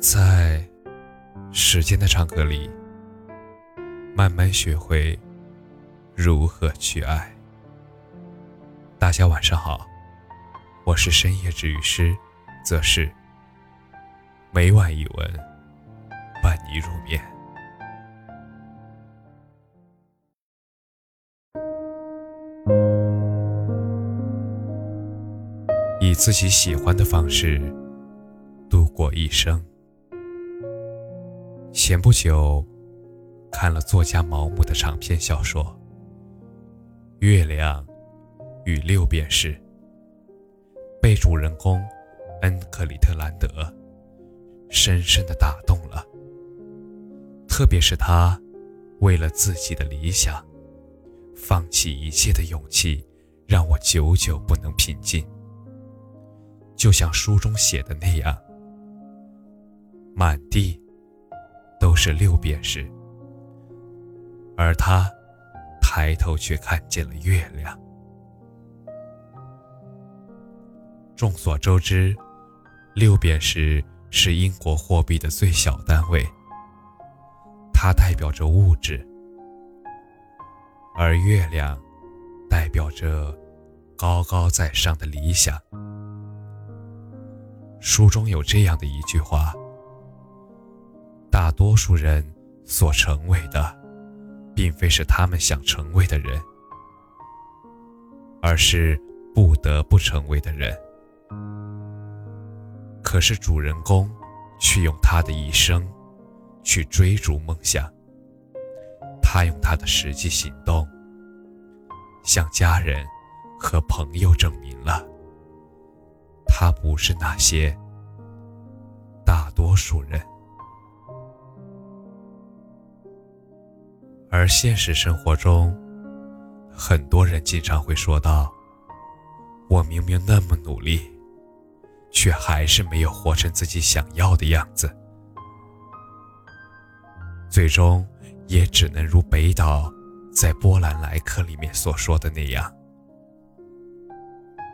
在时间的长河里，慢慢学会如何去爱。大家晚上好，我是深夜治愈师，则是每晚一文伴你入眠。以自己喜欢的方式度过一生。前不久，看了作家毛姆的长篇小说《月亮与六便士》，被主人公恩克里特兰德深深的打动了。特别是他为了自己的理想，放弃一切的勇气，让我久久不能平静。就像书中写的那样，满地。是六便士，而他抬头却看见了月亮。众所周知，六便士是英国货币的最小单位，它代表着物质，而月亮代表着高高在上的理想。书中有这样的一句话。大多数人所成为的，并非是他们想成为的人，而是不得不成为的人。可是主人公却用他的一生去追逐梦想。他用他的实际行动，向家人和朋友证明了，他不是那些大多数人。而现实生活中，很多人经常会说道：“我明明那么努力，却还是没有活成自己想要的样子。”最终，也只能如北岛在《波兰来客》里面所说的那样：“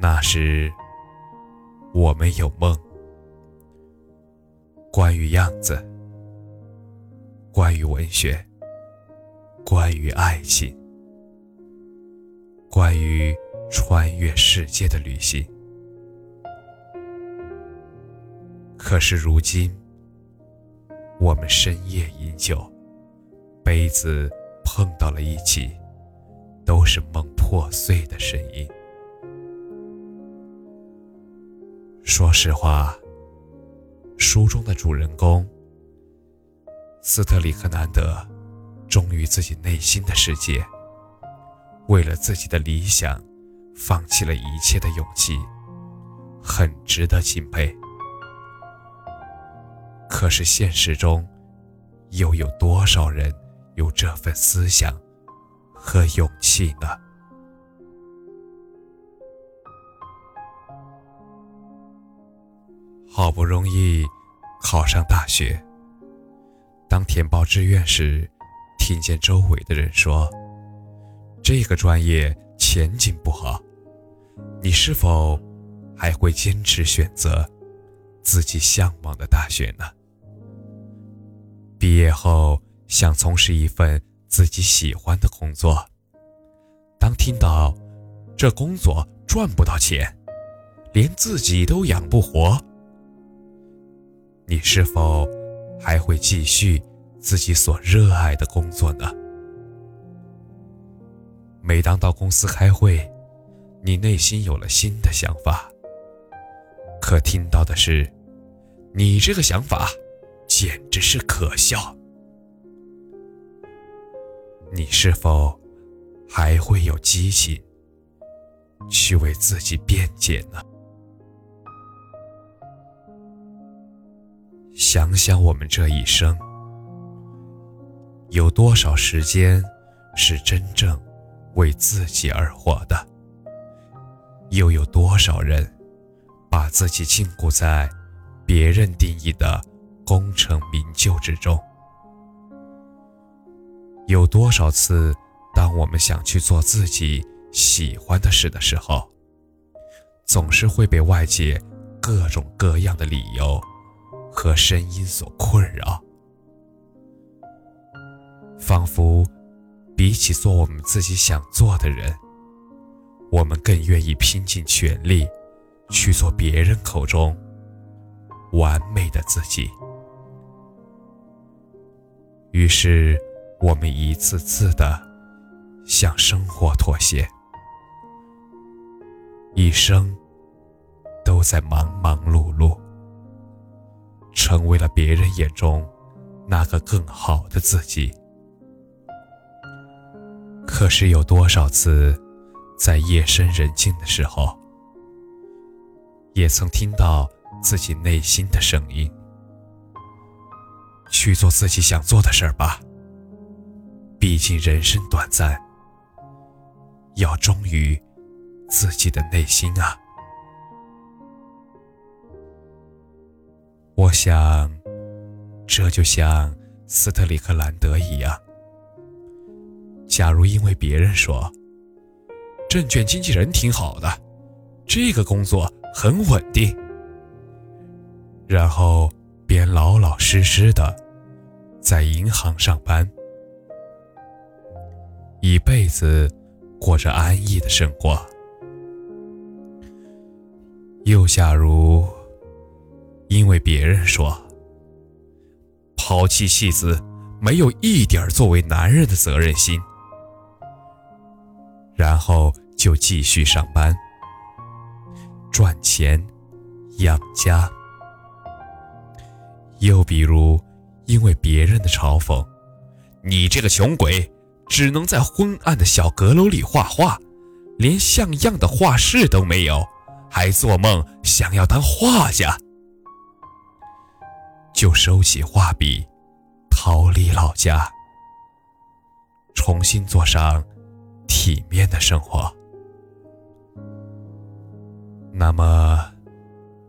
那时，我们有梦，关于样子，关于文学。”关于爱情，关于穿越世界的旅行。可是如今，我们深夜饮酒，杯子碰到了一起，都是梦破碎的声音。说实话，书中的主人公斯特里克南德。忠于自己内心的世界，为了自己的理想，放弃了一切的勇气，很值得钦佩。可是现实中，又有多少人有这份思想和勇气呢？好不容易考上大学，当填报志愿时。听见周围的人说：“这个专业前景不好，你是否还会坚持选择自己向往的大学呢？”毕业后想从事一份自己喜欢的工作，当听到这工作赚不到钱，连自己都养不活，你是否还会继续？自己所热爱的工作呢？每当到公司开会，你内心有了新的想法，可听到的是：“你这个想法简直是可笑。”你是否还会有激情去为自己辩解呢？想想我们这一生。有多少时间是真正为自己而活的？又有多少人把自己禁锢在别人定义的功成名就之中？有多少次，当我们想去做自己喜欢的事的时候，总是会被外界各种各样的理由和声音所困扰，仿佛比起做我们自己想做的人，我们更愿意拼尽全力去做别人口中完美的自己。于是，我们一次次的向生活妥协，一生都在忙忙碌碌，成为了别人眼中那个更好的自己。可是，有多少次，在夜深人静的时候，也曾听到自己内心的声音？去做自己想做的事儿吧。毕竟人生短暂，要忠于自己的内心啊。我想，这就像斯特里克兰德一样。假如因为别人说，证券经纪人挺好的，这个工作很稳定，然后。便老老实实的在银行上班，一辈子过着安逸的生活。又假如因为别人说抛弃妻子没有一点作为男人的责任心，然后就继续上班。赚钱养家。又比如，因为别人的嘲讽，你这个穷鬼，只能在昏暗的小阁楼里画画，连像样的画室都没有，还做梦想要当画家，就收起画笔，逃离老家，重新做上体面的生活。那么，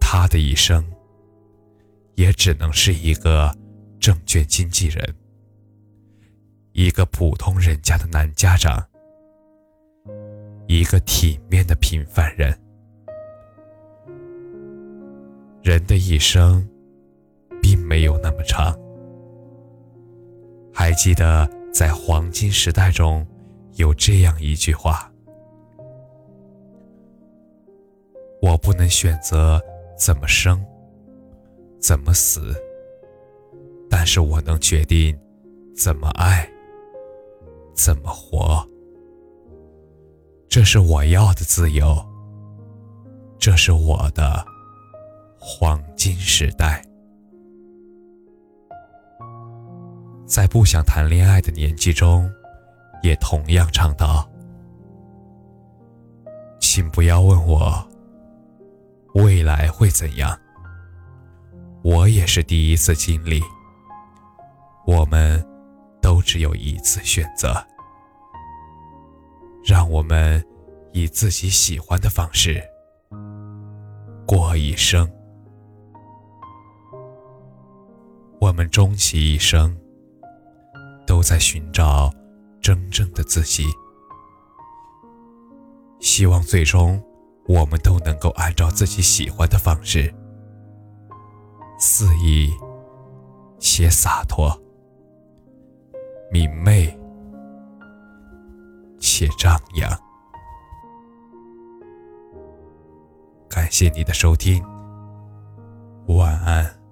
他的一生。也只能是一个证券经纪人，一个普通人家的男家长，一个体面的平凡人。人的一生，并没有那么长。还记得在黄金时代中，有这样一句话：“我不能选择怎么生。”怎么死？但是我能决定怎么爱，怎么活。这是我要的自由，这是我的黄金时代。在不想谈恋爱的年纪中，也同样唱道：“请不要问我未来会怎样。”我也是第一次经历。我们都只有一次选择，让我们以自己喜欢的方式过一生。我们终其一生，都在寻找真正的自己。希望最终，我们都能够按照自己喜欢的方式。肆意且洒脱，明媚且张扬。感谢你的收听，晚安。